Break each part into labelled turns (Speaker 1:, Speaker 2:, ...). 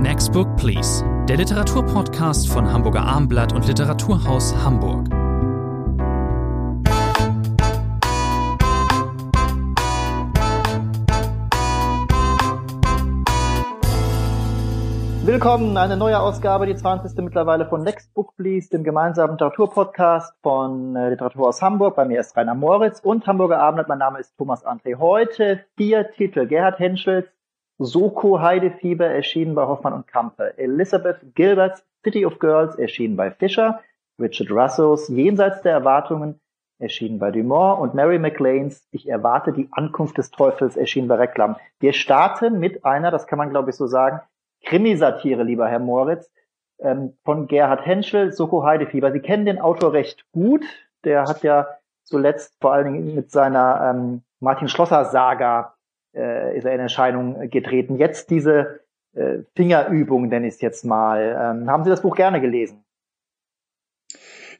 Speaker 1: Next Book Please, der Literaturpodcast von Hamburger Armblatt und Literaturhaus Hamburg.
Speaker 2: Willkommen, eine neue Ausgabe, die 20. mittlerweile von Next Book Please, dem gemeinsamen Literaturpodcast von äh, Literaturhaus Hamburg. Bei mir ist Rainer Moritz und Hamburger Abend. Mein Name ist Thomas André. Heute vier Titel. Gerhard Henschels Soko Heidefieber erschienen bei Hoffmann und Kampe. Elizabeth Gilberts City of Girls erschienen bei Fischer. Richard Russos Jenseits der Erwartungen erschienen bei Dumont und Mary McLeans Ich erwarte die Ankunft des Teufels erschienen bei Reklam. Wir starten mit einer, das kann man glaube ich so sagen, Krimisatire, lieber Herr Moritz, ähm, von Gerhard Henschel, Soko Heidefieber. Sie kennen den Autor recht gut. Der hat ja zuletzt vor allen Dingen mit seiner ähm, Martin Schlosser Saga äh, ist er in Erscheinung getreten. Jetzt diese äh, Fingerübung, nenne ich jetzt mal. Ähm, haben Sie das Buch gerne gelesen?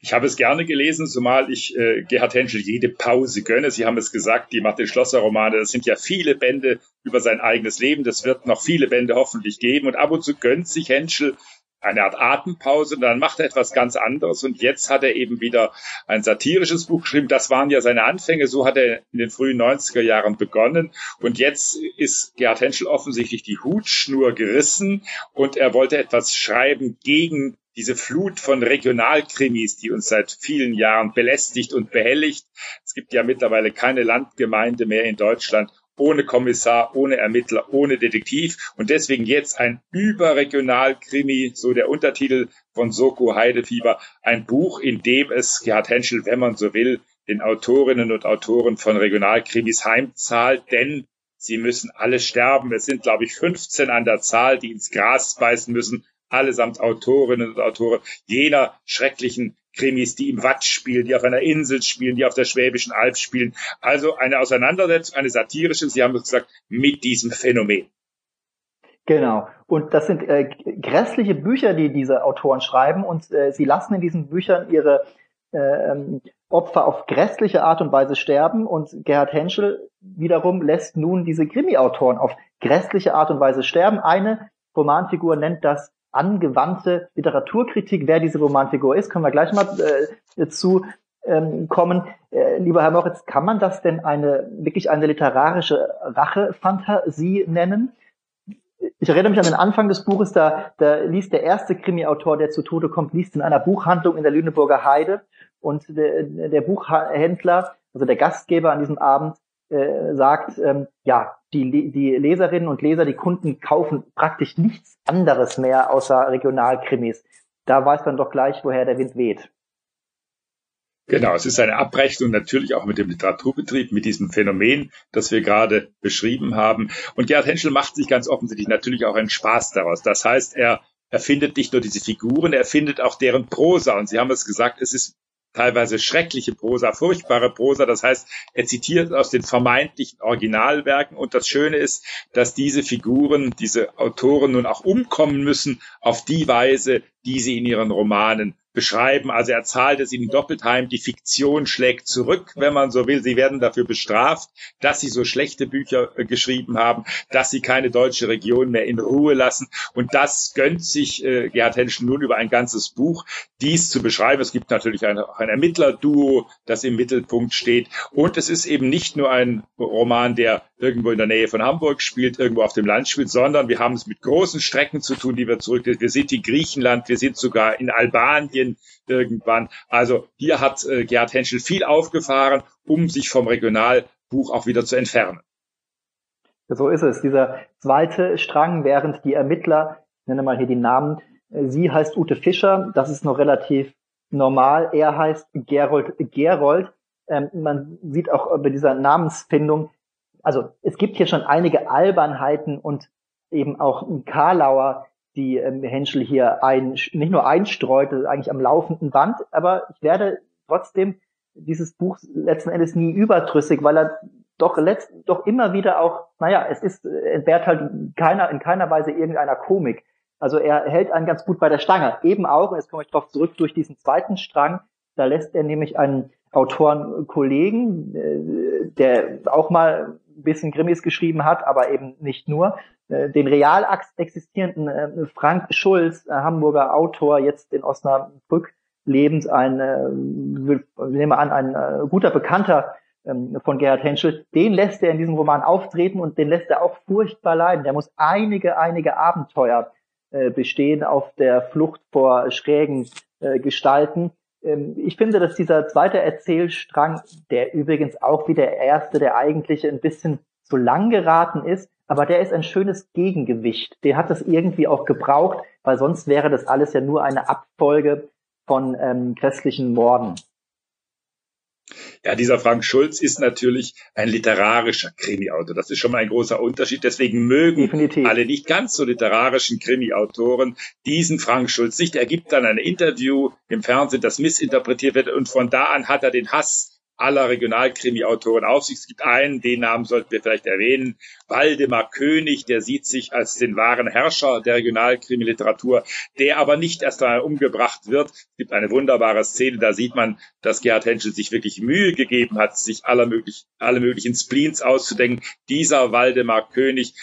Speaker 3: Ich habe es gerne gelesen, zumal ich äh, Gerhard Henschel jede Pause gönne. Sie haben es gesagt, die Martin Schlosser Romane, das sind ja viele Bände über sein eigenes Leben. Das wird noch viele Bände hoffentlich geben. Und ab und zu gönnt sich Henschel eine Art Atempause. Dann macht er etwas ganz anderes. Und jetzt hat er eben wieder ein satirisches Buch geschrieben. Das waren ja seine Anfänge, so hat er in den frühen 90er Jahren begonnen. Und jetzt ist Gerhard Henschel offensichtlich die Hutschnur gerissen. Und er wollte etwas schreiben gegen diese Flut von Regionalkrimis, die uns seit vielen Jahren belästigt und behelligt. Es gibt ja mittlerweile keine Landgemeinde mehr in Deutschland ohne Kommissar, ohne Ermittler, ohne Detektiv. Und deswegen jetzt ein Überregionalkrimi, so der Untertitel von Soko Heidefieber, ein Buch, in dem es Gerhard Henschel, wenn man so will, den Autorinnen und Autoren von Regionalkrimis heimzahlt, denn sie müssen alle sterben. Es sind, glaube ich, 15 an der Zahl, die ins Gras beißen müssen, allesamt Autorinnen und Autoren jener schrecklichen Krimis, die im Watt spielen, die auf einer Insel spielen, die auf der Schwäbischen Alb spielen. Also eine Auseinandersetzung, eine satirische, Sie haben es gesagt, mit diesem Phänomen.
Speaker 2: Genau. Und das sind äh, grässliche Bücher, die diese Autoren schreiben. Und äh, sie lassen in diesen Büchern ihre äh, ähm, Opfer auf grässliche Art und Weise sterben. Und Gerhard Henschel wiederum lässt nun diese Krimi-Autoren auf grässliche Art und Weise sterben. Eine Romanfigur nennt das angewandte Literaturkritik. Wer diese Romanfigur ist, können wir gleich mal äh, zu ähm, kommen. Äh, lieber Herr Moritz, kann man das denn eine wirklich eine literarische Rachefantasie nennen? Ich erinnere mich an den Anfang des Buches, da, da liest der erste Krimi-Autor, der zu Tode kommt, liest in einer Buchhandlung in der Lüneburger Heide und der, der Buchhändler, also der Gastgeber an diesem Abend, äh, sagt, ähm, ja, die, die Leserinnen und Leser, die Kunden kaufen praktisch nichts anderes mehr außer Regionalkrimis. Da weiß man doch gleich, woher der Wind weht.
Speaker 3: Genau, es ist eine Abrechnung natürlich auch mit dem Literaturbetrieb, mit diesem Phänomen, das wir gerade beschrieben haben. Und Gerhard Henschel macht sich ganz offensichtlich natürlich auch einen Spaß daraus. Das heißt, er erfindet nicht nur diese Figuren, er findet auch deren Prosa. Und Sie haben es gesagt, es ist teilweise schreckliche Prosa, furchtbare Prosa. Das heißt, er zitiert aus den vermeintlichen Originalwerken. Und das Schöne ist, dass diese Figuren, diese Autoren nun auch umkommen müssen auf die Weise, die sie in ihren Romanen beschreiben. Also er zahlt es ihnen doppelt heim. Die Fiktion schlägt zurück, wenn man so will. Sie werden dafür bestraft, dass sie so schlechte Bücher äh, geschrieben haben, dass sie keine deutsche Region mehr in Ruhe lassen. Und das gönnt sich äh, Gerhard Henschen nun über ein ganzes Buch, dies zu beschreiben. Es gibt natürlich ein, ein Ermittlerduo, das im Mittelpunkt steht. Und es ist eben nicht nur ein Roman, der irgendwo in der Nähe von Hamburg spielt, irgendwo auf dem Land spielt, sondern wir haben es mit großen Strecken zu tun, die wir zurück. Wir sind in Griechenland, wir sind sogar in Albanien irgendwann. Also hier hat äh, Gerhard Henschel viel aufgefahren, um sich vom Regionalbuch auch wieder zu entfernen.
Speaker 2: So ist es. Dieser zweite Strang, während die Ermittler, ich nenne mal hier die Namen, äh, sie heißt Ute Fischer, das ist noch relativ normal. Er heißt Gerold Gerold. Ähm, man sieht auch bei dieser Namensfindung, also es gibt hier schon einige Albernheiten und eben auch Karlauer, die ähm, Henschel hier ein, nicht nur einstreut, das ist eigentlich am laufenden Band, aber ich werde trotzdem dieses Buch letzten Endes nie überdrüssig, weil er doch letzt, doch immer wieder auch, naja, es ist, entbehrt halt keiner, in keiner Weise irgendeiner Komik. Also er hält einen ganz gut bei der Stange. Eben auch, und jetzt komme ich darauf zurück, durch diesen zweiten Strang, Da lässt er nämlich einen Autorenkollegen, äh, der auch mal ein bisschen Grimmis geschrieben hat, aber eben nicht nur, äh, den real existierenden äh, Frank Schulz, Hamburger Autor, jetzt in Osnabrück lebend, ein, wir nehmen an, ein guter Bekannter ähm, von Gerhard Henschel, den lässt er in diesem Roman auftreten und den lässt er auch furchtbar leiden. Der muss einige, einige Abenteuer bestehen auf der Flucht vor schrägen Gestalten ich finde, dass dieser zweite Erzählstrang, der übrigens auch wie der erste, der eigentliche, ein bisschen zu lang geraten ist, aber der ist ein schönes Gegengewicht. Der hat das irgendwie auch gebraucht, weil sonst wäre das alles ja nur eine Abfolge von ähm, christlichen Morden.
Speaker 3: Ja, dieser Frank Schulz ist natürlich ein literarischer Krimi-Autor. Das ist schon mal ein großer Unterschied. Deswegen mögen Definitiv. alle nicht ganz so literarischen Krimi-Autoren diesen Frank Schulz nicht. Er gibt dann ein Interview im Fernsehen, das missinterpretiert wird und von da an hat er den Hass aller Regionalkrimi-Autoren auf sich. Es gibt einen, den Namen sollten wir vielleicht erwähnen, Waldemar König, der sieht sich als den wahren Herrscher der Regionalkrimi-Literatur, der aber nicht erst einmal umgebracht wird. Es gibt eine wunderbare Szene, da sieht man, dass Gerhard Henschel sich wirklich Mühe gegeben hat, sich aller möglich, alle möglichen Spleens auszudenken. Dieser Waldemar König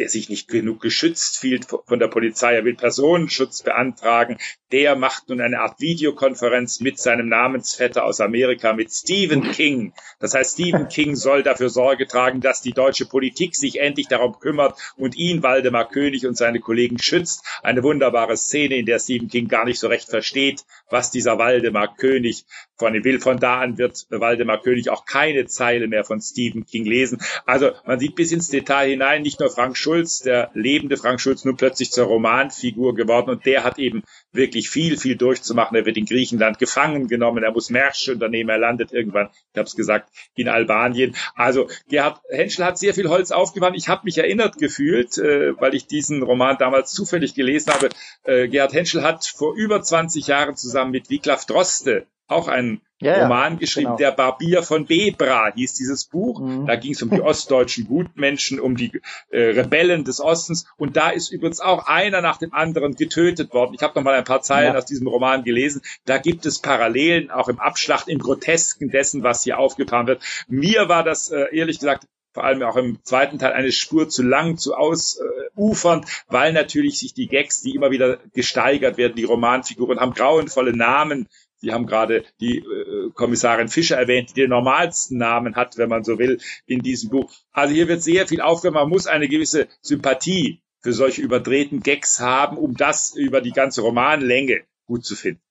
Speaker 3: der sich nicht genug geschützt fühlt von der Polizei. Er will Personenschutz beantragen. Der macht nun eine Art Videokonferenz mit seinem Namensvetter aus Amerika, mit Stephen King. Das heißt, Stephen King soll dafür Sorge tragen, dass die deutsche Politik sich endlich darum kümmert und ihn, Waldemar König und seine Kollegen schützt. Eine wunderbare Szene, in der Stephen King gar nicht so recht versteht, was dieser Waldemar König von ihm will. Von da an wird Waldemar König auch keine Zeile mehr von Stephen King lesen. Also man sieht bis ins Detail hinein, nicht nur Frank Schulz, der lebende Frank Schulz, nun plötzlich zur Romanfigur geworden und der hat eben wirklich viel, viel durchzumachen. Er wird in Griechenland gefangen genommen, er muss Märsche unternehmen, er landet irgendwann, ich habe es gesagt, in Albanien. Also Gerhard Henschel hat sehr viel Holz aufgewandt. Ich habe mich erinnert gefühlt, äh, weil ich diesen Roman damals zufällig gelesen habe. Äh, Gerhard Henschel hat vor über 20 Jahren zusammen mit Wiglaf Droste auch einen ja, Roman geschrieben, genau. Der Barbier von Bebra hieß dieses Buch. Mhm. Da ging es um die ostdeutschen Gutmenschen, um die äh, Rebellen des Ostens. Und da ist übrigens auch einer nach dem anderen getötet worden. Ich habe noch mal ein paar Zeilen ja. aus diesem Roman gelesen. Da gibt es Parallelen, auch im Abschlacht, im Grotesken dessen, was hier aufgetan wird. Mir war das äh, ehrlich gesagt vor allem auch im zweiten Teil eine Spur zu lang, zu ausufernd, weil natürlich sich die Gags, die immer wieder gesteigert werden, die Romanfiguren haben grauenvolle Namen, Sie haben gerade die äh, Kommissarin Fischer erwähnt, die den normalsten Namen hat, wenn man so will, in diesem Buch. Also hier wird sehr viel aufgenommen. Man muss eine gewisse Sympathie für solche überdrehten Gags haben, um das über die ganze Romanlänge gut zu finden.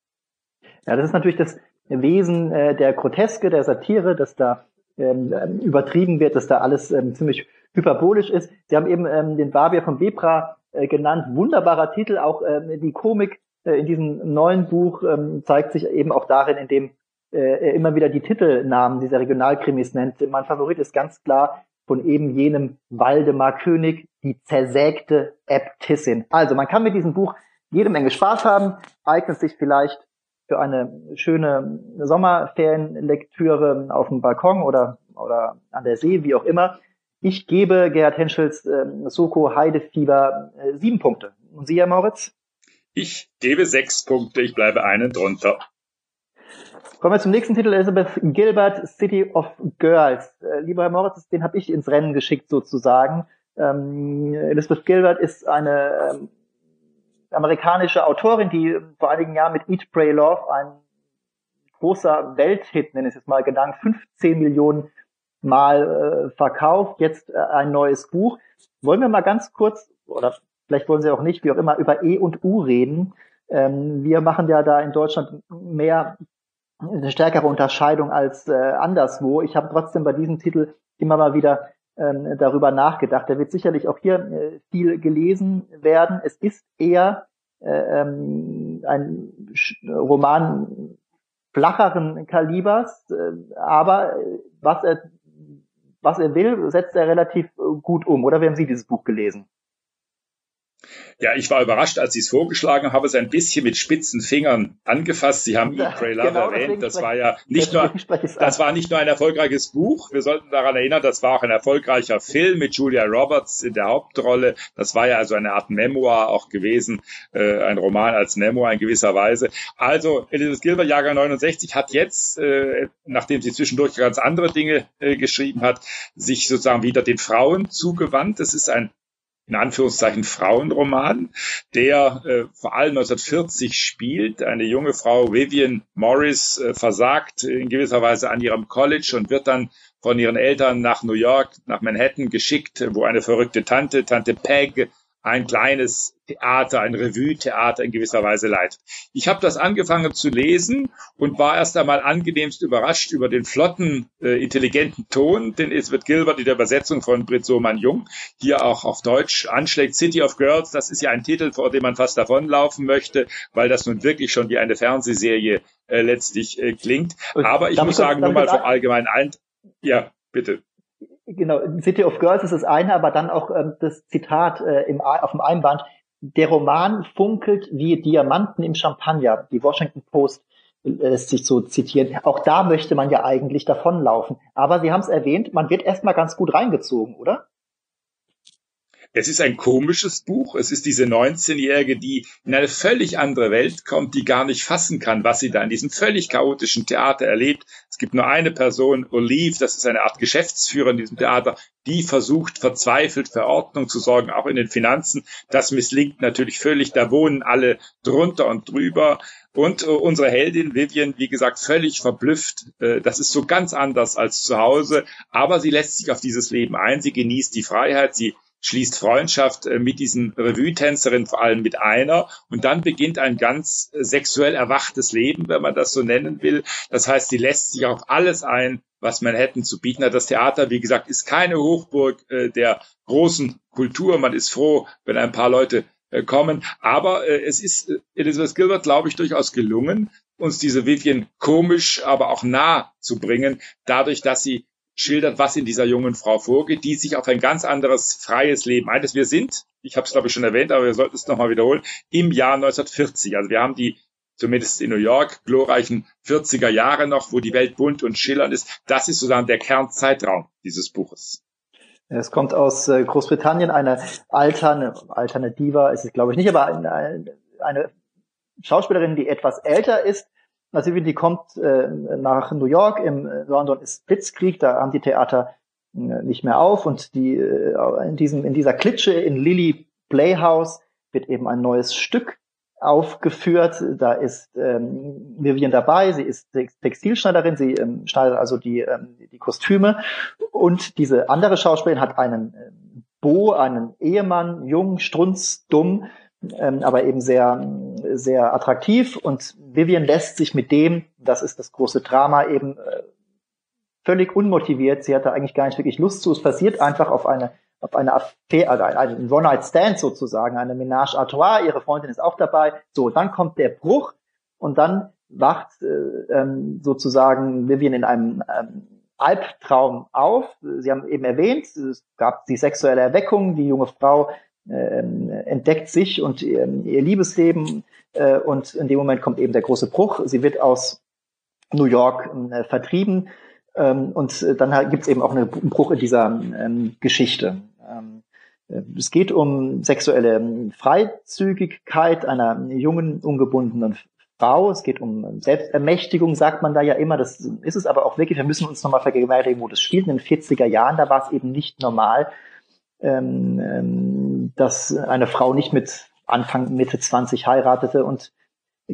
Speaker 2: Ja, das ist natürlich das Wesen äh, der Groteske, der Satire, dass da ähm, übertrieben wird, dass da alles ähm, ziemlich hyperbolisch ist. Sie haben eben ähm, den Barbier von Bebra äh, genannt. Wunderbarer Titel, auch ähm, die Komik in diesem neuen Buch ähm, zeigt sich eben auch darin, indem äh, er immer wieder die Titelnamen dieser Regionalkrimis nennt. Mein Favorit ist ganz klar von eben jenem Waldemar König, die zersägte Äbtissin. Also man kann mit diesem Buch jede Menge Spaß haben, eignet sich vielleicht für eine schöne Sommerferienlektüre auf dem Balkon oder, oder an der See, wie auch immer. Ich gebe Gerhard Henschels äh, Soko Heidefieber äh, sieben Punkte. Und Sie, Herr Moritz?
Speaker 3: Ich gebe sechs Punkte, ich bleibe einen drunter.
Speaker 2: Kommen wir zum nächsten Titel, Elizabeth Gilbert, City of Girls. Äh, lieber Herr Moritz, den habe ich ins Rennen geschickt sozusagen. Ähm, Elizabeth Gilbert ist eine ähm, amerikanische Autorin, die vor einigen Jahren mit Eat, Pray, Love ein großer Welthit, nenne ich es mal, gedankt, 15 Millionen Mal äh, verkauft, jetzt äh, ein neues Buch. Wollen wir mal ganz kurz, oder vielleicht wollen Sie auch nicht, wie auch immer, über E und U reden. Ähm, wir machen ja da in Deutschland mehr eine stärkere Unterscheidung als äh, anderswo. Ich habe trotzdem bei diesem Titel immer mal wieder ähm, darüber nachgedacht. Der wird sicherlich auch hier äh, viel gelesen werden. Es ist eher äh, ähm, ein Roman flacheren Kalibers, äh, aber was er was er will, setzt er relativ gut um. Oder wie haben Sie dieses Buch gelesen?
Speaker 3: Ja, ich war überrascht, als Sie es vorgeschlagen haben, habe es ein bisschen mit spitzen Fingern angefasst. Sie haben ja, Grey Love genau, erwähnt. Das war ja nicht nur, das war nicht nur ein erfolgreiches Buch. Wir sollten daran erinnern, das war auch ein erfolgreicher Film mit Julia Roberts in der Hauptrolle. Das war ja also eine Art Memoir auch gewesen, äh, ein Roman als Memoir in gewisser Weise. Also Elizabeth Gilbert, Jahrgang 69, hat jetzt, äh, nachdem sie zwischendurch ganz andere Dinge äh, geschrieben hat, sich sozusagen wieder den Frauen zugewandt. Es ist ein in Anführungszeichen Frauenroman, der äh, vor allem 1940 spielt. Eine junge Frau, Vivian Morris, äh, versagt in gewisser Weise an ihrem College und wird dann von ihren Eltern nach New York, nach Manhattan geschickt, wo eine verrückte Tante, Tante Peg, ein kleines Theater, ein Revue-Theater in gewisser Weise leitet. Ich habe das angefangen zu lesen und war erst einmal angenehmst überrascht über den flotten, äh, intelligenten Ton, den Elizabeth Gilbert in der Übersetzung von Brit Sohmann-Jung hier auch auf Deutsch anschlägt. City of Girls, das ist ja ein Titel, vor dem man fast davonlaufen möchte, weil das nun wirklich schon wie eine Fernsehserie äh, letztlich äh, klingt. Aber ich muss sagen, nur mal vom allgemeinen ein... Ja, bitte.
Speaker 2: Genau, City of Girls ist das eine, aber dann auch ähm, das Zitat äh, im, auf dem Einband. Der Roman funkelt wie Diamanten im Champagner. Die Washington Post äh, lässt sich so zitieren. Auch da möchte man ja eigentlich davonlaufen. Aber Sie haben es erwähnt, man wird erstmal ganz gut reingezogen, oder?
Speaker 3: Es ist ein komisches Buch. Es ist diese 19-Jährige, die in eine völlig andere Welt kommt, die gar nicht fassen kann, was sie da in diesem völlig chaotischen Theater erlebt. Es gibt nur eine Person, Olive, das ist eine Art Geschäftsführer in diesem Theater, die versucht verzweifelt für Ordnung zu sorgen, auch in den Finanzen. Das misslingt natürlich völlig. Da wohnen alle drunter und drüber. Und äh, unsere Heldin Vivian, wie gesagt, völlig verblüfft. Äh, das ist so ganz anders als zu Hause. Aber sie lässt sich auf dieses Leben ein. Sie genießt die Freiheit. Sie schließt Freundschaft äh, mit diesen Revue-Tänzerinnen, vor allem mit einer. Und dann beginnt ein ganz äh, sexuell erwachtes Leben, wenn man das so nennen will. Das heißt, sie lässt sich auf alles ein, was Manhattan zu bieten hat. Das Theater, wie gesagt, ist keine Hochburg äh, der großen Kultur. Man ist froh, wenn ein paar Leute kommen. Aber es ist Elizabeth Gilbert, glaube ich, durchaus gelungen, uns diese Vivian komisch, aber auch nah zu bringen, dadurch, dass sie schildert, was in dieser jungen Frau vorgeht, die sich auf ein ganz anderes freies Leben einlässt. Wir sind, ich habe es glaube ich schon erwähnt, aber wir sollten es nochmal wiederholen, im Jahr 1940. Also wir haben die zumindest in New York, glorreichen 40er Jahre noch, wo die Welt bunt und schillernd ist. Das ist sozusagen der Kernzeitraum dieses Buches.
Speaker 2: Es kommt aus äh, Großbritannien, eine alterne, alterne Diva ist es glaube ich nicht, aber eine, eine Schauspielerin, die etwas älter ist, also die kommt äh, nach New York, im London ist Blitzkrieg, da haben die Theater äh, nicht mehr auf und die äh, in diesem in dieser Klitsche in Lily Playhouse wird eben ein neues Stück aufgeführt. Da ist ähm, Vivian dabei, sie ist Textilschneiderin, sie ähm, schneidet also die, ähm, die Kostüme. Und diese andere Schauspielerin hat einen äh, Bo, einen Ehemann, jung, strunzdumm, ähm, aber eben sehr, sehr attraktiv. Und Vivian lässt sich mit dem, das ist das große Drama, eben äh, völlig unmotiviert. Sie hatte eigentlich gar nicht wirklich Lust zu. Es passiert einfach auf eine auf eine Affäre, also ein One-Night-Stand sozusagen, eine Ménage à trois. Ihre Freundin ist auch dabei. So, dann kommt der Bruch und dann wacht äh, ähm, sozusagen Vivian in einem ähm, Albtraum auf. Sie haben eben erwähnt, es gab die sexuelle Erweckung, die junge Frau entdeckt sich und ihr, ihr Liebesleben äh, und in dem Moment kommt eben der große Bruch. Sie wird aus New York äh, vertrieben ähm, und dann gibt es eben auch einen Bruch in dieser ähm, Geschichte. Ähm, äh, es geht um sexuelle Freizügigkeit einer jungen, ungebundenen Frau. Es geht um Selbstermächtigung, sagt man da ja immer. Das ist es aber auch wirklich. Wir müssen uns nochmal vergegenwärtigen, wo das spielt. In den 40er Jahren, da war es eben nicht normal, ähm, ähm, dass eine Frau nicht mit Anfang, Mitte 20 heiratete und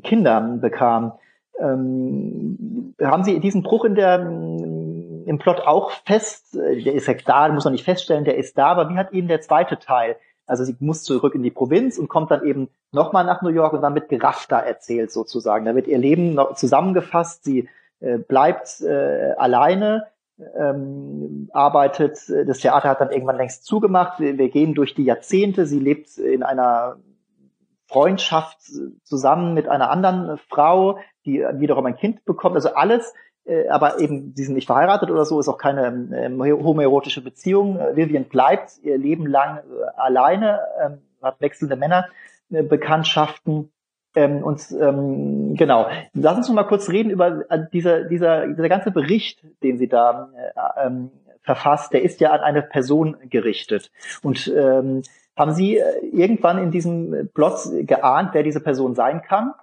Speaker 2: Kinder bekam. Ähm, haben Sie diesen Bruch in der, im Plot auch fest? Der ist ja da, muss man nicht feststellen, der ist da, aber wie hat Ihnen der zweite Teil? Also sie muss zurück in die Provinz und kommt dann eben nochmal nach New York und dann mit geraffter erzählt sozusagen. Da wird ihr Leben noch zusammengefasst, sie äh, bleibt äh, alleine, ähm, arbeitet. Das Theater hat dann irgendwann längst zugemacht. Wir, wir gehen durch die Jahrzehnte. Sie lebt in einer Freundschaft zusammen mit einer anderen Frau, die wiederum ein Kind bekommt. Also alles, äh, aber eben, sie sind nicht verheiratet oder so, ist auch keine ähm, homoerotische Beziehung. Vivian bleibt ihr Leben lang äh, alleine, ähm, hat wechselnde Männerbekanntschaften. Ähm, und ähm, genau, lass uns noch mal kurz reden über äh, dieser, dieser, dieser ganze Bericht, den Sie da äh, ähm, verfasst, der ist ja an eine Person gerichtet. Und ähm, haben Sie äh, irgendwann in diesem Plot geahnt, wer diese Person sein kann?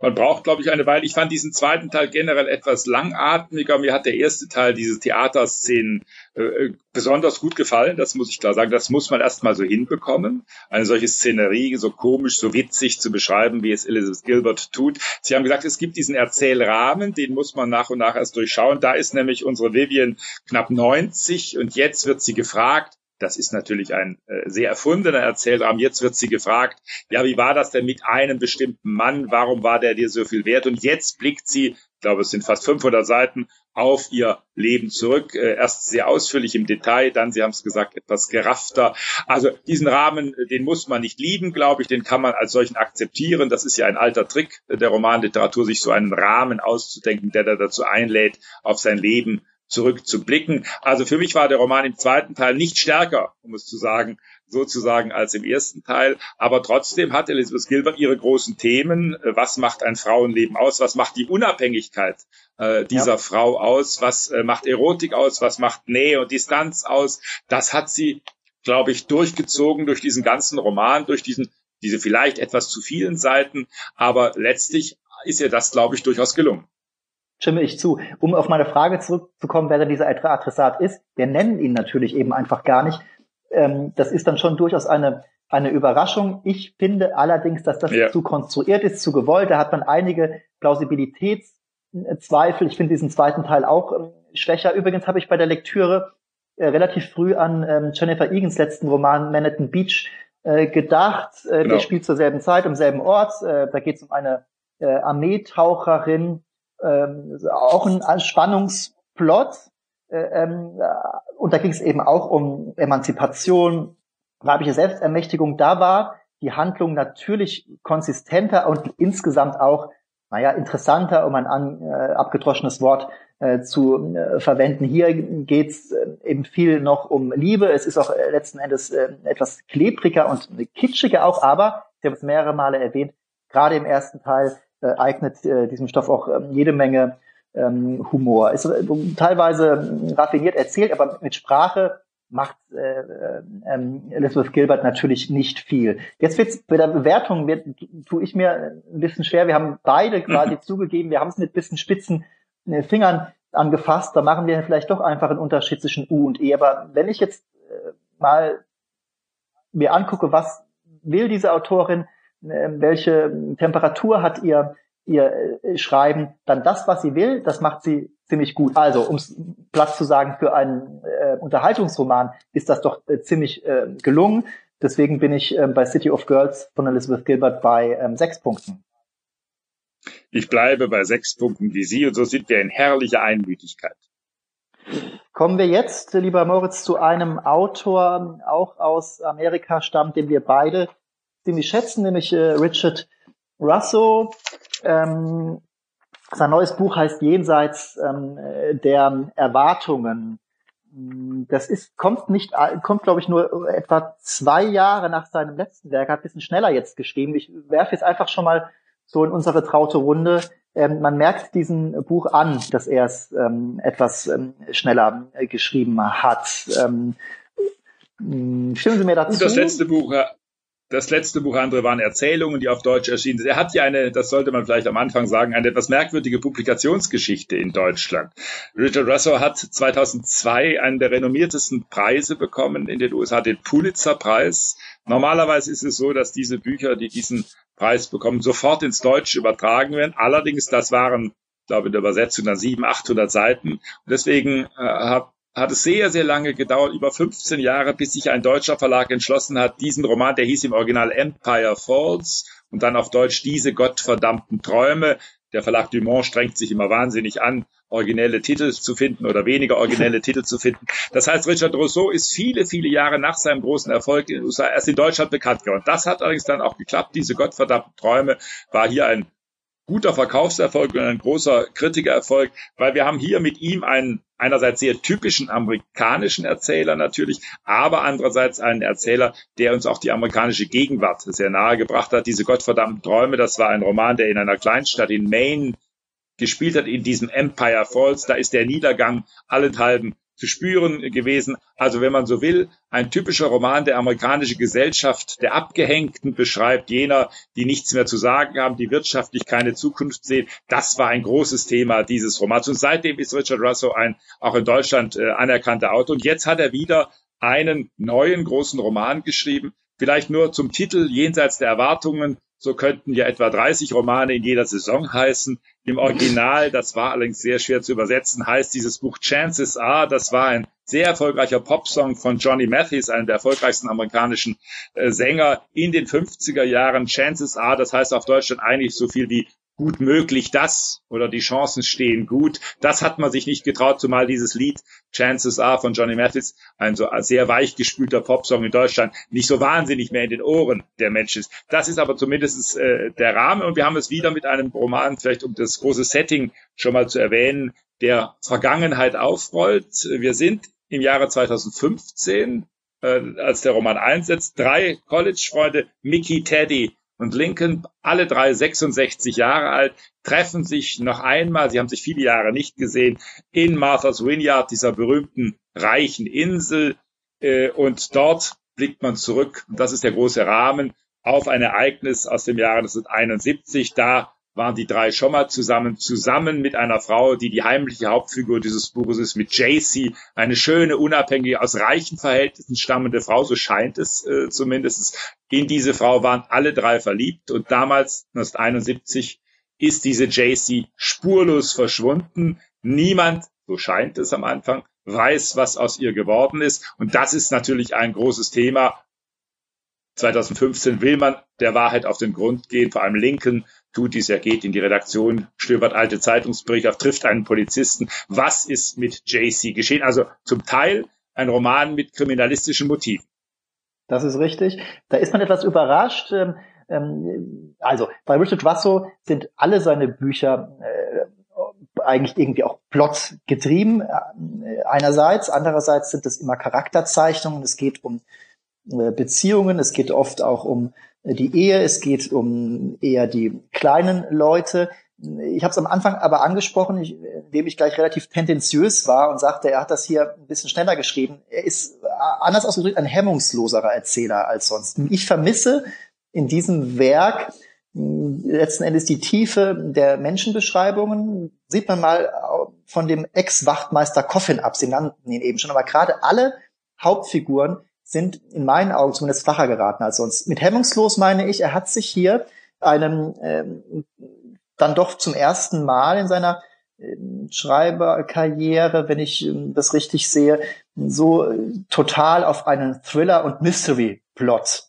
Speaker 3: Man braucht, glaube ich, eine Weile. Ich fand diesen zweiten Teil generell etwas langatmiger. Mir hat der erste Teil, diese Theaterszenen, äh, besonders gut gefallen. Das muss ich klar sagen. Das muss man erstmal so hinbekommen. Eine solche Szenerie so komisch, so witzig zu beschreiben, wie es Elizabeth Gilbert tut. Sie haben gesagt, es gibt diesen Erzählrahmen, den muss man nach und nach erst durchschauen. Da ist nämlich unsere Vivian knapp 90 und jetzt wird sie gefragt, das ist natürlich ein äh, sehr erfundener Erzählrahmen. Jetzt wird sie gefragt, ja, wie war das denn mit einem bestimmten Mann? Warum war der dir so viel wert? Und jetzt blickt sie, ich glaube, es sind fast 500 Seiten, auf ihr Leben zurück. Äh, erst sehr ausführlich im Detail, dann, Sie haben es gesagt, etwas geraffter. Also diesen Rahmen, äh, den muss man nicht lieben, glaube ich, den kann man als solchen akzeptieren. Das ist ja ein alter Trick der Romanliteratur, sich so einen Rahmen auszudenken, der da dazu einlädt, auf sein Leben zurückzublicken. Also für mich war der Roman im zweiten Teil nicht stärker, um es zu sagen, sozusagen als im ersten Teil. Aber trotzdem hat Elizabeth Gilbert ihre großen Themen. Was macht ein Frauenleben aus? Was macht die Unabhängigkeit äh, dieser ja. Frau aus? Was äh, macht Erotik aus? Was macht Nähe und Distanz aus? Das hat sie, glaube ich, durchgezogen durch diesen ganzen Roman, durch diesen diese vielleicht etwas zu vielen Seiten. Aber letztlich ist ihr das, glaube ich, durchaus gelungen
Speaker 2: stimme ich zu. Um auf meine Frage zurückzukommen, wer denn dieser Adressat ist, wir nennen ihn natürlich eben einfach gar nicht. Ähm, das ist dann schon durchaus eine, eine Überraschung. Ich finde allerdings, dass das ja. zu konstruiert ist, zu gewollt. Da hat man einige Plausibilitätszweifel. Ich finde diesen zweiten Teil auch ähm, schwächer. Übrigens habe ich bei der Lektüre äh, relativ früh an ähm, Jennifer Egan's letzten Roman Manhattan Beach äh, gedacht. Äh, genau. Die spielt zur selben Zeit, am selben Ort. Äh, da geht es um eine äh, Armeetaucherin, ähm, auch ein Spannungsplot. Äh, ähm, und da ging es eben auch um Emanzipation, weibliche Selbstermächtigung. Da war die Handlung natürlich konsistenter und insgesamt auch, naja, interessanter, um ein an, äh, abgedroschenes Wort äh, zu äh, verwenden. Hier geht's äh, eben viel noch um Liebe. Es ist auch äh, letzten Endes etwas klebriger und kitschiger auch, aber, ich habe es mehrere Male erwähnt, gerade im ersten Teil äh, eignet äh, diesem Stoff auch ähm, jede Menge ähm, Humor. Ist äh, teilweise ähm, raffiniert erzählt, aber mit Sprache macht äh, ähm, Elizabeth Gilbert natürlich nicht viel. Jetzt wird's bei der Bewertung wird, tue ich mir ein bisschen schwer. Wir haben beide quasi zugegeben, wir haben es mit bisschen spitzen äh, Fingern angefasst. Da machen wir vielleicht doch einfach einen Unterschied zwischen U und E. Aber wenn ich jetzt äh, mal mir angucke, was will diese Autorin, ähm, welche Temperatur hat ihr ihr äh, Schreiben, dann das, was sie will, das macht sie ziemlich gut. Also, um Platz zu sagen, für einen äh, Unterhaltungsroman ist das doch äh, ziemlich äh, gelungen. Deswegen bin ich äh, bei City of Girls von Elizabeth Gilbert bei ähm, sechs Punkten.
Speaker 3: Ich bleibe bei sechs Punkten wie Sie und so sind wir in herrlicher Einmütigkeit.
Speaker 2: Kommen wir jetzt, lieber Moritz, zu einem Autor, auch aus Amerika stammt, den wir beide ziemlich schätzen, nämlich äh, Richard Russo. Ähm, sein neues Buch heißt Jenseits ähm, der Erwartungen. Das ist, kommt nicht, kommt glaube ich nur etwa zwei Jahre nach seinem letzten Werk, hat ein bisschen schneller jetzt geschrieben. Ich werfe jetzt einfach schon mal so in unsere traute Runde. Ähm, man merkt diesem Buch an, dass er es ähm, etwas ähm, schneller äh, geschrieben hat. Ähm,
Speaker 3: stimmen Sie mir dazu? Das letzte Buch, das letzte Buch, andere waren Erzählungen, die auf Deutsch erschienen sind. Er hat ja eine, das sollte man vielleicht am Anfang sagen, eine etwas merkwürdige Publikationsgeschichte in Deutschland. Richard Russell hat 2002 einen der renommiertesten Preise bekommen in den USA, den Pulitzer-Preis. Normalerweise ist es so, dass diese Bücher, die diesen Preis bekommen, sofort ins Deutsche übertragen werden. Allerdings, das waren, ich glaube, in der Übersetzung dann 700, 800 Seiten. Und deswegen äh, hat hat es sehr, sehr lange gedauert, über 15 Jahre, bis sich ein deutscher Verlag entschlossen hat, diesen Roman, der hieß im Original Empire Falls und dann auf Deutsch diese gottverdammten Träume. Der Verlag Dumont strengt sich immer wahnsinnig an, originelle Titel zu finden oder weniger originelle Titel zu finden. Das heißt, Richard Rousseau ist viele, viele Jahre nach seinem großen Erfolg in den USA erst in Deutschland bekannt geworden. Das hat allerdings dann auch geklappt. Diese gottverdammten Träume war hier ein guter Verkaufserfolg und ein großer Kritikererfolg, weil wir haben hier mit ihm einen einerseits sehr typischen amerikanischen Erzähler natürlich, aber andererseits einen Erzähler, der uns auch die amerikanische Gegenwart sehr nahe gebracht hat. Diese Gottverdammten Träume, das war ein Roman, der in einer Kleinstadt in Maine gespielt hat, in diesem Empire Falls. Da ist der Niedergang allenthalben zu spüren gewesen. Also wenn man so will, ein typischer Roman der amerikanischen Gesellschaft der Abgehängten beschreibt, jener, die nichts mehr zu sagen haben, die wirtschaftlich keine Zukunft sehen. Das war ein großes Thema dieses Romans. Und seitdem ist Richard Russell ein auch in Deutschland äh, anerkannter Autor. Und jetzt hat er wieder einen neuen großen Roman geschrieben. Vielleicht nur zum Titel Jenseits der Erwartungen so könnten ja etwa 30 Romane in jeder Saison heißen. Im Original, das war allerdings sehr schwer zu übersetzen, heißt dieses Buch Chances Are. Das war ein sehr erfolgreicher Popsong von Johnny Mathis, einem der erfolgreichsten amerikanischen äh, Sänger in den 50er Jahren. Chances Are, das heißt auf Deutsch dann eigentlich so viel wie gut möglich das oder die Chancen stehen gut. Das hat man sich nicht getraut, zumal dieses Lied Chances Are von Johnny Mathis, ein so sehr weichgespülter Popsong in Deutschland, nicht so wahnsinnig mehr in den Ohren der Menschen ist. Das ist aber zumindest äh, der Rahmen und wir haben es wieder mit einem Roman, vielleicht um das große Setting schon mal zu erwähnen, der Vergangenheit aufrollt. Wir sind im Jahre 2015, äh, als der Roman einsetzt, drei College-Freunde, Mickey, Teddy und Lincoln, alle drei 66 Jahre alt, treffen sich noch einmal, sie haben sich viele Jahre nicht gesehen, in Martha's Vineyard, dieser berühmten reichen Insel. Äh, und dort blickt man zurück, das ist der große Rahmen, auf ein Ereignis aus dem Jahre 1971. Da waren die drei schon mal zusammen, zusammen mit einer Frau, die die heimliche Hauptfigur dieses Buches ist, mit JC, eine schöne, unabhängige, aus reichen Verhältnissen stammende Frau, so scheint es äh, zumindest. In diese Frau waren alle drei verliebt und damals, 1971, ist diese JC spurlos verschwunden. Niemand, so scheint es am Anfang, weiß, was aus ihr geworden ist. Und das ist natürlich ein großes Thema. 2015 will man der Wahrheit auf den Grund gehen, vor allem Linken tut dies, er geht in die Redaktion, stöbert alte Zeitungsberichte auf, trifft einen Polizisten. Was ist mit JC geschehen? Also zum Teil ein Roman mit kriminalistischen Motiven.
Speaker 2: Das ist richtig. Da ist man etwas überrascht. Ähm, ähm, also bei Richard Russo sind alle seine Bücher äh, eigentlich irgendwie auch Plot getrieben. Äh, einerseits, andererseits sind es immer Charakterzeichnungen. Es geht um äh, Beziehungen, es geht oft auch um die Ehe, es geht um eher die kleinen Leute. Ich habe es am Anfang aber angesprochen, ich, indem ich gleich relativ tendenziös war und sagte, er hat das hier ein bisschen schneller geschrieben. Er ist äh, anders ausgedrückt ein hemmungsloserer Erzähler als sonst. Ich vermisse in diesem Werk hm, letzten Endes die Tiefe der Menschenbeschreibungen. Sieht man mal von dem Ex-Wachtmeister Coffin ab, Sie nannten ihn eben schon, aber gerade alle Hauptfiguren sind in meinen Augen zumindest flacher geraten als sonst. Mit hemmungslos meine ich, er hat sich hier einem ähm, dann doch zum ersten Mal in seiner ähm, Schreiberkarriere, wenn ich ähm, das richtig sehe, so äh, total auf einen Thriller- und Mystery-Plot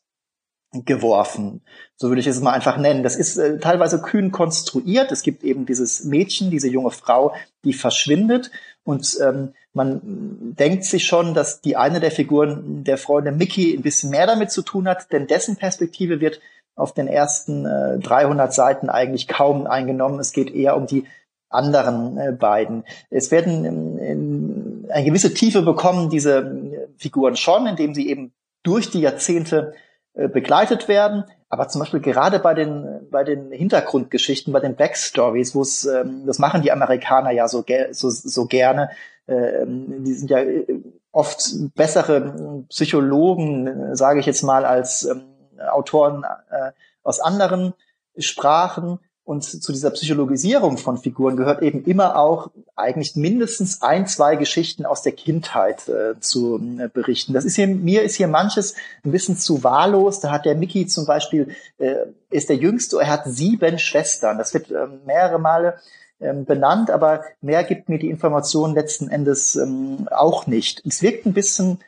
Speaker 2: geworfen. So würde ich es mal einfach nennen. Das ist äh, teilweise kühn konstruiert. Es gibt eben dieses Mädchen, diese junge Frau, die verschwindet und ähm, man denkt sich schon, dass die eine der Figuren der Freunde Mickey ein bisschen mehr damit zu tun hat, denn dessen Perspektive wird auf den ersten äh, 300 Seiten eigentlich kaum eingenommen. Es geht eher um die anderen äh, beiden. Es werden ähm, eine gewisse Tiefe bekommen diese äh, Figuren schon, indem sie eben durch die Jahrzehnte begleitet werden. Aber zum Beispiel gerade bei den, bei den Hintergrundgeschichten, bei den Backstories, wo es, ähm, das machen die Amerikaner ja so, so, so gerne, äh, die sind ja äh, oft bessere Psychologen, sage ich jetzt mal, als ähm, Autoren äh, aus anderen Sprachen. Und zu dieser Psychologisierung von Figuren gehört eben immer auch eigentlich mindestens ein, zwei Geschichten aus der Kindheit äh, zu äh, berichten. Das ist hier, mir ist hier manches ein bisschen zu wahllos. Da hat der Mickey zum Beispiel, äh, ist der Jüngste, er hat sieben Schwestern. Das wird äh, mehrere Male ähm, benannt, aber mehr gibt mir die Information letzten Endes ähm, auch nicht. Es wirkt ein bisschen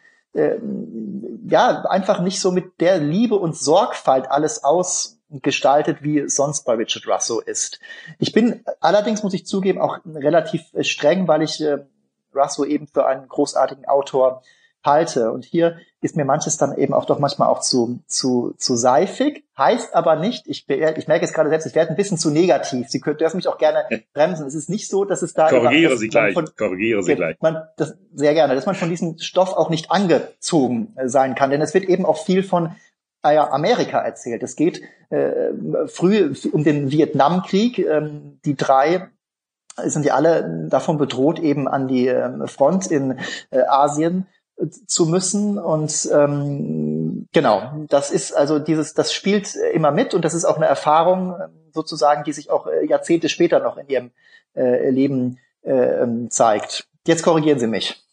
Speaker 2: ja, einfach nicht so mit der Liebe und Sorgfalt alles aus gestaltet, wie sonst bei Richard Russo ist. Ich bin allerdings, muss ich zugeben, auch relativ streng, weil ich äh, Russo eben für einen großartigen Autor halte. Und hier ist mir manches dann eben auch doch manchmal auch zu, zu, zu seifig. Heißt aber nicht, ich, ich merke es gerade selbst, ich werde ein bisschen zu negativ. Sie können, dürfen mich auch gerne bremsen. Es ist nicht so, dass es da...
Speaker 3: Korrigiere immer, Sie gleich, von, korrigiere Sie gleich.
Speaker 2: Man, das, sehr gerne, dass man von diesem Stoff auch nicht angezogen äh, sein kann. Denn es wird eben auch viel von Amerika erzählt. Es geht äh, früh um den Vietnamkrieg. Ähm, die drei sind ja alle davon bedroht, eben an die ähm, Front in äh, Asien äh, zu müssen und ähm, genau das ist also dieses das spielt immer mit und das ist auch eine Erfahrung ähm, sozusagen die sich auch äh, Jahrzehnte später noch in ihrem äh, Leben äh, ähm, zeigt jetzt korrigieren Sie mich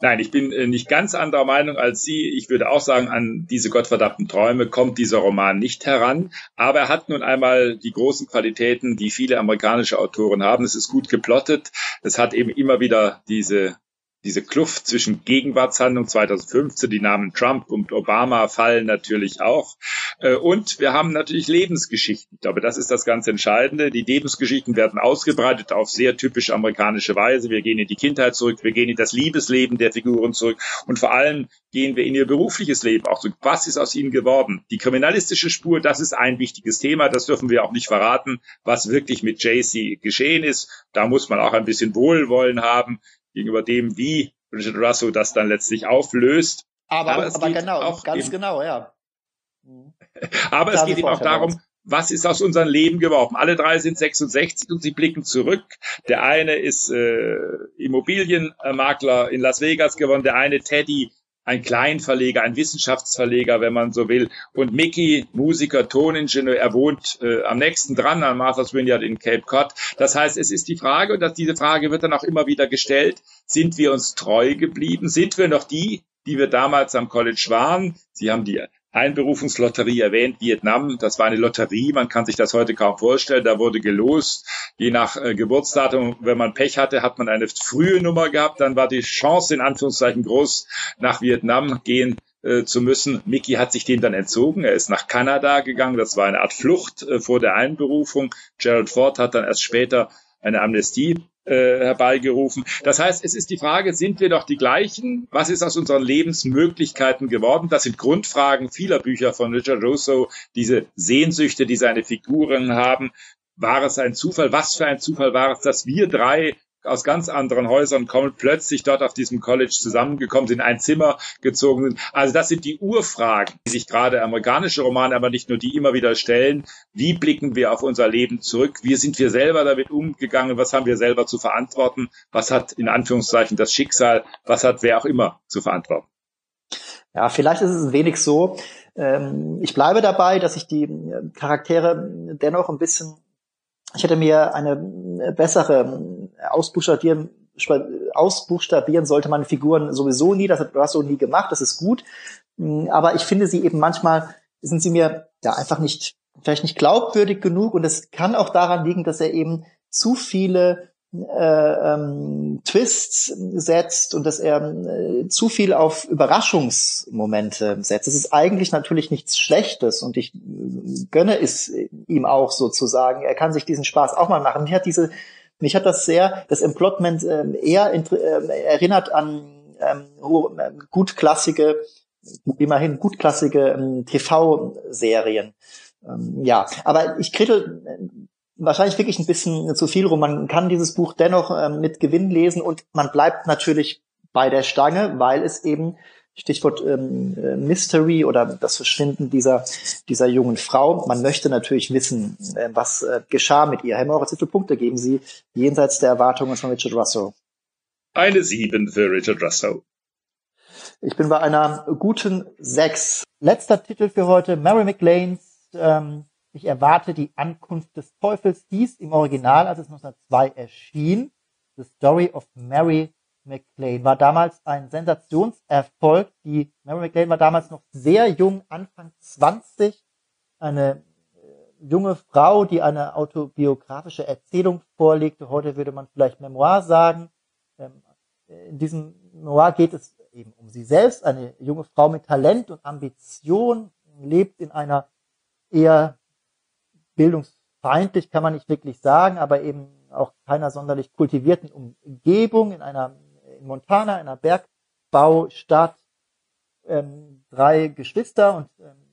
Speaker 3: Nein, ich bin äh, nicht ganz anderer Meinung als Sie. Ich würde auch sagen, an diese gottverdammten Träume kommt dieser Roman nicht heran. Aber er hat nun einmal die großen Qualitäten, die viele amerikanische Autoren haben. Es ist gut geplottet. Es hat eben immer wieder diese diese Kluft zwischen Gegenwartshandlung 2015, die Namen Trump und Obama fallen natürlich auch. Äh, und wir haben natürlich Lebensgeschichten. Ich glaube, das ist das ganz Entscheidende. Die Lebensgeschichten werden ausgebreitet auf sehr typisch amerikanische Weise. Wir gehen in die Kindheit zurück, wir gehen in das Liebesleben der Figuren zurück und vor allem gehen wir in ihr berufliches Leben auch zurück. Was ist aus ihnen geworden? Die kriminalistische Spur, das ist ein wichtiges Thema. Das dürfen wir auch nicht verraten, was wirklich mit JC geschehen ist. Da muss man auch ein bisschen Wohlwollen haben gegenüber dem, wie Richard Russell das dann letztlich auflöst.
Speaker 2: Aber, aber, aber genau, auch ganz eben, genau, ja.
Speaker 3: aber es geht eben auch darum, was ist aus unserem Leben geworden? Alle drei sind 66 und sie blicken zurück. Der eine ist äh, Immobilienmakler in Las Vegas geworden, der eine Teddy ein Kleinverleger, ein Wissenschaftsverleger, wenn man so will. Und Mickey, Musiker, Toningenieur, er wohnt äh, am nächsten dran an Martha's Vineyard in Cape Cod. Das heißt, es ist die Frage, und dass diese Frage wird dann auch immer wieder gestellt, sind wir uns treu geblieben? Sind wir noch die, die wir damals am College waren? Sie haben die Einberufungslotterie erwähnt, Vietnam, das war eine Lotterie, man kann sich das heute kaum vorstellen, da wurde gelost, je nach äh, Geburtsdatum, wenn man Pech hatte, hat man eine frühe Nummer gehabt, dann war die Chance in Anführungszeichen groß, nach Vietnam gehen äh, zu müssen. Mickey hat sich dem dann entzogen, er ist nach Kanada gegangen, das war eine Art Flucht äh, vor der Einberufung. Gerald Ford hat dann erst später eine Amnestie äh, herbeigerufen. Das heißt, es ist die Frage, sind wir doch die gleichen? Was ist aus unseren Lebensmöglichkeiten geworden? Das sind Grundfragen vieler Bücher von Richard Russo, diese Sehnsüchte, die seine Figuren haben. War es ein Zufall? Was für ein Zufall war es, dass wir drei aus ganz anderen Häusern kommen, plötzlich dort auf diesem College zusammengekommen sind, ein Zimmer gezogen sind. Also das sind die Urfragen, die sich gerade amerikanische Romane, aber nicht nur die immer wieder stellen. Wie blicken wir auf unser Leben zurück? Wie sind wir selber damit umgegangen? Was haben wir selber zu verantworten? Was hat in Anführungszeichen das Schicksal? Was hat wer auch immer zu verantworten?
Speaker 2: Ja, vielleicht ist es ein wenig so. Ähm, ich bleibe dabei, dass ich die Charaktere dennoch ein bisschen ich hätte mir eine bessere ausbuchstabieren, ausbuchstabieren sollte man Figuren sowieso nie, das hat Russo nie gemacht, das ist gut. Aber ich finde sie eben manchmal, sind sie mir ja einfach nicht, vielleicht nicht glaubwürdig genug. Und es kann auch daran liegen, dass er eben zu viele äh, ähm, Twists setzt und dass er äh, zu viel auf Überraschungsmomente setzt. Das ist eigentlich natürlich nichts Schlechtes und ich gönne es ihm auch sozusagen. Er kann sich diesen Spaß auch mal machen. Mich hat diese, mich hat das sehr, das Emplotment äh, eher äh, erinnert an ähm, gutklassige, immerhin gutklassige ähm, TV-Serien. Ähm, ja, aber ich krittel wahrscheinlich wirklich ein bisschen zu viel rum. Man kann dieses Buch dennoch ähm, mit Gewinn lesen und man bleibt natürlich bei der Stange, weil es eben Stichwort ähm, äh, Mystery oder das Verschwinden dieser dieser jungen Frau. Man möchte natürlich wissen, äh, was äh, geschah mit ihr. Herr Moritz, wie viele Punkte geben Sie jenseits der Erwartungen von Richard Russell?
Speaker 3: Eine sieben für Richard Russell.
Speaker 2: Ich bin bei einer guten sechs. Letzter Titel für heute, Mary McLean's ähm, ich erwarte die Ankunft des Teufels. Hieß im Original, als es 1902 erschien, The Story of Mary McLean. War damals ein Sensationserfolg. Die Mary McLean war damals noch sehr jung, Anfang 20. Eine äh, junge Frau, die eine autobiografische Erzählung vorlegte. Heute würde man vielleicht Memoir sagen. Ähm, in diesem Memoir geht es eben um sie selbst, eine junge Frau mit Talent und Ambition, lebt in einer eher bildungsfeindlich kann man nicht wirklich sagen, aber eben auch keiner sonderlich kultivierten Umgebung in einer in Montana, in einer Bergbaustadt ähm, drei Geschwister und ähm,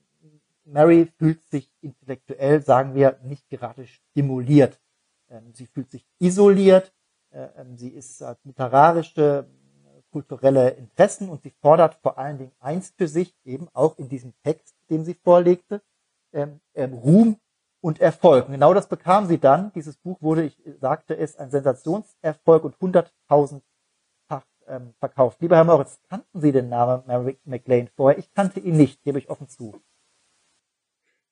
Speaker 2: Mary fühlt sich intellektuell, sagen wir, nicht gerade stimuliert. Ähm, sie fühlt sich isoliert, äh, ähm, sie ist hat literarische, kulturelle Interessen und sie fordert vor allen Dingen eins für sich, eben auch in diesem Text, den sie vorlegte, ähm, ähm, Ruhm und Erfolg. Und genau das bekam sie dann. Dieses Buch wurde, ich sagte es, ein Sensationserfolg und 100.000 Fach ähm, verkauft. Lieber Herr Moritz, kannten Sie den Namen Mary McLean vorher? Ich kannte ihn nicht, gebe ich offen zu.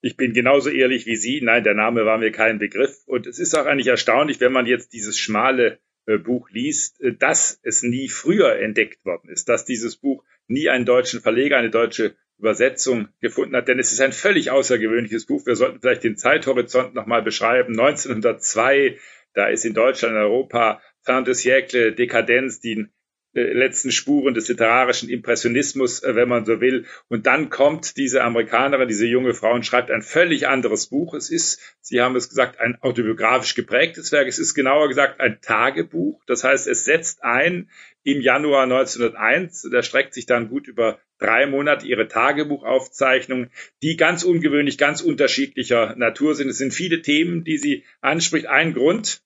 Speaker 3: Ich bin genauso ehrlich wie Sie. Nein, der Name war mir kein Begriff. Und es ist auch eigentlich erstaunlich, wenn man jetzt dieses schmale äh, Buch liest, äh, dass es nie früher entdeckt worden ist, dass dieses Buch nie einen deutschen Verleger, eine deutsche Übersetzung gefunden hat, denn es ist ein völlig außergewöhnliches Buch. Wir sollten vielleicht den Zeithorizont nochmal beschreiben. 1902, da ist in Deutschland, in Europa fin de siècle, Dekadenz, die letzten Spuren des literarischen Impressionismus, äh, wenn man so will. Und dann kommt diese Amerikanerin, diese junge Frau und schreibt ein völlig anderes Buch. Es ist, Sie haben es gesagt, ein autobiografisch geprägtes Werk. Es ist genauer gesagt ein Tagebuch. Das heißt, es setzt ein im Januar 1901. Da streckt sich dann gut über drei Monate ihre Tagebuchaufzeichnungen, die ganz ungewöhnlich, ganz unterschiedlicher Natur sind. Es sind viele Themen, die sie anspricht. Ein Grund,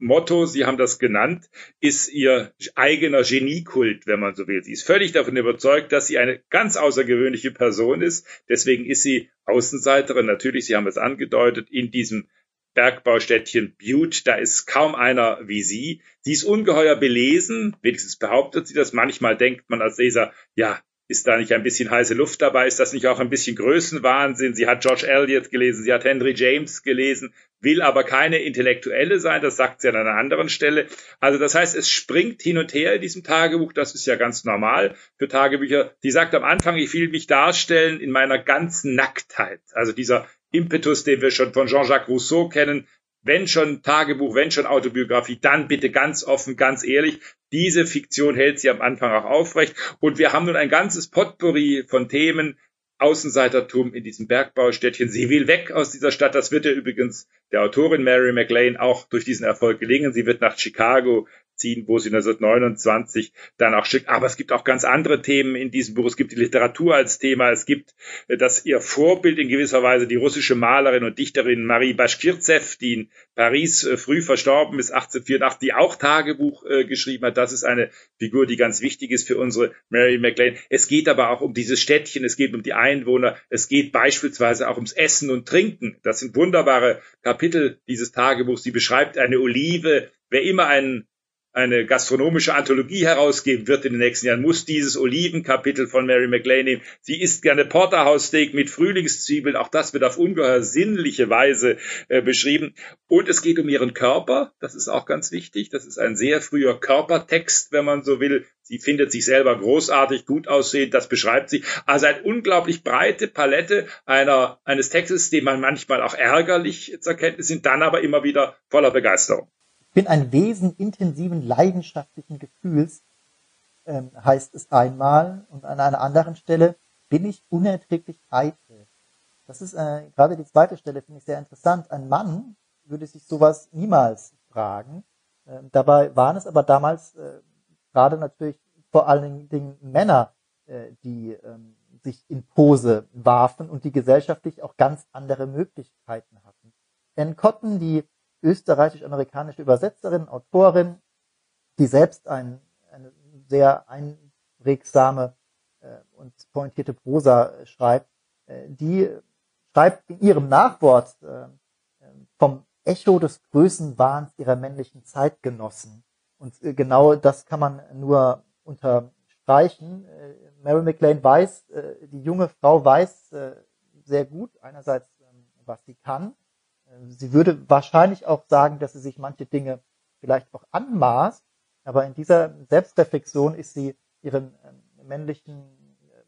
Speaker 3: Motto, Sie haben das genannt, ist ihr eigener Geniekult, wenn man so will. Sie ist völlig davon überzeugt, dass sie eine ganz außergewöhnliche Person ist. Deswegen ist sie Außenseiterin. Natürlich, Sie haben es angedeutet, in diesem Bergbaustädtchen Butte, da ist kaum einer wie sie. Sie ist ungeheuer belesen, wenigstens behauptet sie das. Manchmal denkt man als Leser, ja, ist da nicht ein bisschen heiße Luft dabei? Ist das nicht auch ein bisschen Größenwahnsinn? Sie hat George Eliot gelesen, sie hat Henry James gelesen, will aber keine Intellektuelle sein, das sagt sie an einer anderen Stelle. Also das heißt, es springt hin und her in diesem Tagebuch, das ist ja ganz normal für Tagebücher. Die sagt am Anfang, ich will mich darstellen in meiner ganzen Nacktheit. Also dieser Impetus, den wir schon von Jean-Jacques Rousseau kennen, wenn schon Tagebuch, wenn schon Autobiografie, dann bitte ganz offen, ganz ehrlich. Diese Fiktion hält sie am Anfang auch aufrecht. Und wir haben nun ein ganzes Potpourri von Themen, Außenseitertum in diesem Bergbaustädtchen. Sie will weg aus dieser Stadt. Das wird ja übrigens der Autorin Mary McLean auch durch diesen Erfolg gelingen. Sie wird nach Chicago ziehen, wo sie 1929 dann auch schickt. Aber es gibt auch ganz andere Themen in diesem Buch. Es gibt die Literatur als Thema. Es gibt äh, das ihr Vorbild in gewisser Weise, die russische Malerin und Dichterin Marie Bashkirtsev, die in Paris äh, früh verstorben ist, 1884, die auch Tagebuch äh, geschrieben hat. Das ist eine Figur, die ganz wichtig ist für unsere Mary McLean. Es geht aber auch um dieses Städtchen. Es geht um die Einwohner. Es geht beispielsweise auch ums Essen und Trinken. Das sind wunderbare Kapitel dieses Tagebuchs. Sie beschreibt eine Olive. Wer immer einen eine gastronomische Anthologie herausgeben wird in den nächsten Jahren, muss dieses Olivenkapitel von Mary McLean nehmen. Sie isst gerne Porterhouse-Steak mit Frühlingszwiebeln. Auch das wird auf ungeheuer sinnliche Weise äh, beschrieben. Und es geht um ihren Körper. Das ist auch ganz wichtig. Das ist ein sehr früher Körpertext, wenn man so will. Sie findet sich selber großartig, gut aussehend. Das beschreibt sie. Also eine unglaublich breite Palette einer, eines Textes, den man manchmal auch ärgerlich zur Kenntnis sind, dann aber immer wieder voller Begeisterung
Speaker 2: bin ein Wesen intensiven, leidenschaftlichen Gefühls, ähm, heißt es einmal. Und an einer anderen Stelle bin ich unerträglich eitel. Das ist äh, gerade die zweite Stelle, finde ich sehr interessant. Ein Mann würde sich sowas niemals fragen. Ähm, dabei waren es aber damals äh, gerade natürlich vor allen Dingen Männer, äh, die ähm, sich in Pose warfen und die gesellschaftlich auch ganz andere Möglichkeiten hatten. Anne Cotton, die österreichisch-amerikanische Übersetzerin, Autorin, die selbst ein, eine sehr einprägsame äh, und pointierte Prosa schreibt, äh, die schreibt in ihrem Nachwort äh, vom Echo des Größenwahns ihrer männlichen Zeitgenossen. Und äh, genau das kann man nur unterstreichen. Äh, Mary McLean weiß, äh, die junge Frau weiß sehr gut einerseits, ähm, was sie kann, Sie würde wahrscheinlich auch sagen, dass sie sich manche Dinge vielleicht auch anmaßt, aber in dieser Selbstreflexion ist sie ihren ähm, männlichen ähm,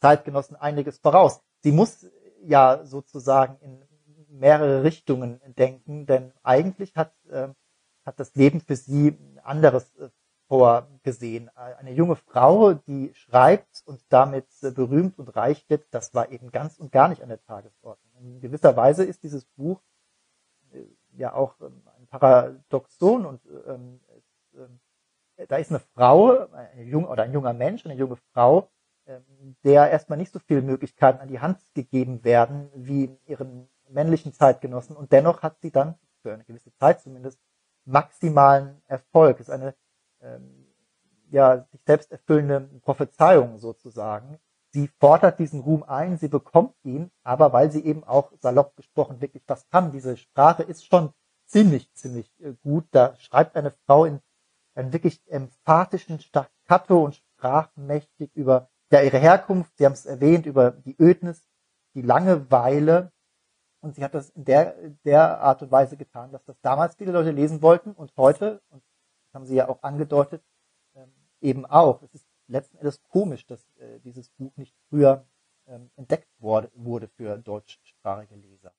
Speaker 2: Zeitgenossen einiges voraus. Sie muss ja sozusagen in mehrere Richtungen denken, denn eigentlich hat, äh, hat das Leben für sie anderes äh, vorgesehen. Eine junge Frau, die schreibt und damit äh, berühmt und reich wird, das war eben ganz und gar nicht an der Tagesordnung. In gewisser Weise ist dieses Buch äh, ja auch ähm, ein Paradoxon und ähm, es, äh, da ist eine Frau, eine junge, oder ein junger Mensch, eine junge Frau, ähm, der erstmal nicht so viele Möglichkeiten an die Hand gegeben werden wie ihren männlichen Zeitgenossen. Und dennoch hat sie dann, für eine gewisse Zeit zumindest, maximalen Erfolg. Es ist eine ähm, ja, sich selbst erfüllende Prophezeiung sozusagen. Sie fordert diesen Ruhm ein, sie bekommt ihn, aber weil sie eben auch salopp gesprochen wirklich was kann. Diese Sprache ist schon ziemlich, ziemlich äh, gut. Da schreibt eine Frau in einem wirklich emphatischen Staccato und sprachmächtig über ja, ihre Herkunft, Sie haben es erwähnt, über die Ödnis, die Langeweile. Und sie hat das in der, der Art und Weise getan, dass das damals viele Leute lesen wollten und heute, und das haben Sie ja auch angedeutet, ähm, eben auch. Es ist letzten Endes komisch, dass äh, dieses Buch nicht früher ähm, entdeckt wurde, wurde für deutschsprachige Leser.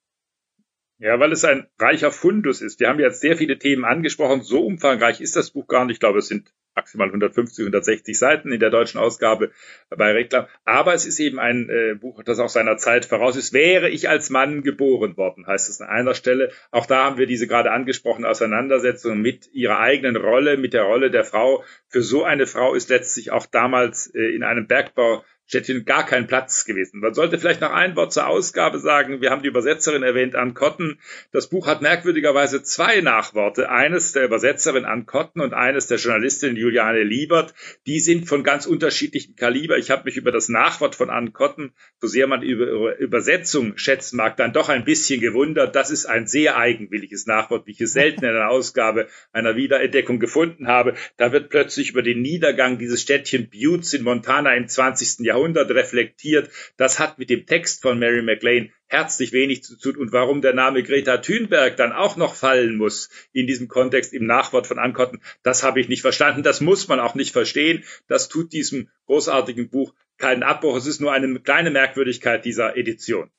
Speaker 3: Ja, weil es ein reicher Fundus ist. Wir haben jetzt sehr viele Themen angesprochen. So umfangreich ist das Buch gar nicht. Ich glaube, es sind maximal 150, 160 Seiten in der deutschen Ausgabe bei Reklam. Aber es ist eben ein äh, Buch, das auch seiner Zeit voraus ist. Wäre ich als Mann geboren worden, heißt es an einer Stelle. Auch da haben wir diese gerade angesprochene Auseinandersetzung mit ihrer eigenen Rolle, mit der Rolle der Frau. Für so eine Frau ist letztlich auch damals äh, in einem Bergbau Stettin gar kein Platz gewesen. Man sollte vielleicht noch ein Wort zur Ausgabe sagen. Wir haben die Übersetzerin erwähnt, Ann Cotton. Das Buch hat merkwürdigerweise zwei Nachworte. Eines der Übersetzerin Ann Cotton und eines der Journalistin Juliane Liebert. Die sind von ganz unterschiedlichem Kaliber. Ich habe mich über das Nachwort von Ann Cotton, so sehr man über Übersetzung schätzen mag, dann doch ein bisschen gewundert. Das ist ein sehr eigenwilliges Nachwort, wie ich es selten in einer Ausgabe einer Wiederentdeckung gefunden habe. Da wird plötzlich über den Niedergang dieses Städtchen Buttes in Montana im 20. Jahrhundert Jahrhundert reflektiert. Das hat mit dem Text von Mary McLean herzlich wenig zu tun. Und warum der Name Greta Thunberg dann auch noch fallen muss in diesem Kontext im Nachwort von Ankotten, das habe ich nicht verstanden. Das muss man auch nicht verstehen. Das tut diesem großartigen Buch keinen Abbruch. Es ist nur eine kleine Merkwürdigkeit dieser Edition.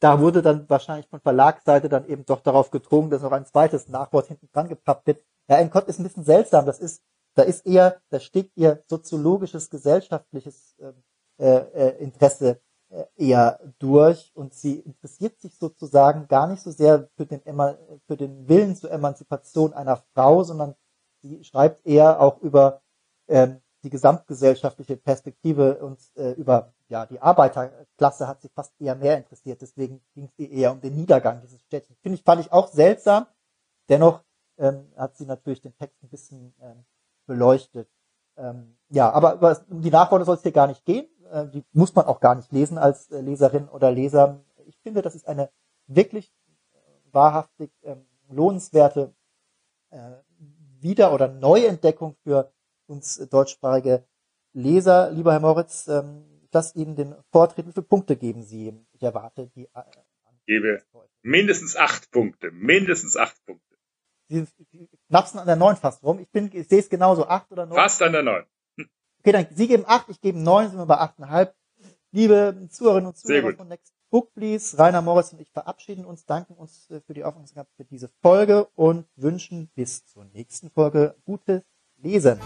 Speaker 2: Da wurde dann wahrscheinlich von Verlagsseite dann eben doch darauf gedrungen, dass noch ein zweites Nachwort hinten dran gepappt wird. Ja, Enkott ist ein bisschen seltsam. Das ist, da ist eher, da steht ihr soziologisches, gesellschaftliches ähm, äh, äh, Interesse äh, eher durch und sie interessiert sich sozusagen gar nicht so sehr für den, für den Willen zur Emanzipation einer Frau, sondern sie schreibt eher auch über ähm, die gesamtgesellschaftliche Perspektive und äh, über ja die Arbeiterklasse hat sie fast eher mehr interessiert. Deswegen ging es ihr eher um den Niedergang dieses Städtchens. Finde ich fand ich auch seltsam. Dennoch ähm, hat sie natürlich den Text ein bisschen ähm, beleuchtet. Ähm, ja, aber um die Nachworte soll es hier gar nicht gehen. Äh, die muss man auch gar nicht lesen als äh, Leserin oder Leser. Ich finde, das ist eine wirklich äh, wahrhaftig ähm, lohnenswerte Wieder- oder Neuentdeckung für uns deutschsprachige Leser. Lieber Herr Moritz, ähm, lasse Ihnen den Vortritt. Wie viele Punkte geben Sie? Ich erwarte die.
Speaker 3: Ich gebe mindestens acht Punkte. Mindestens acht Punkte.
Speaker 2: Sie knapsen an der neun fast rum. Ich bin, ich sehe es genauso, acht oder neun.
Speaker 3: Fast an der neun.
Speaker 2: Okay, dann Sie geben acht, ich gebe neun, sind wir bei achteinhalb. Liebe Zuhörerinnen und Zuhörer von Next Book Please, Rainer Morris und ich verabschieden uns, danken uns äh, für die Aufmerksamkeit für diese Folge und wünschen bis zur nächsten Folge gutes Lesen.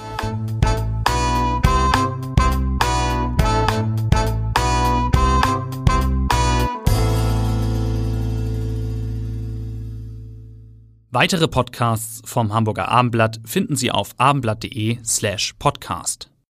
Speaker 1: Weitere Podcasts vom Hamburger Abendblatt finden Sie auf abendblatt.de slash podcast.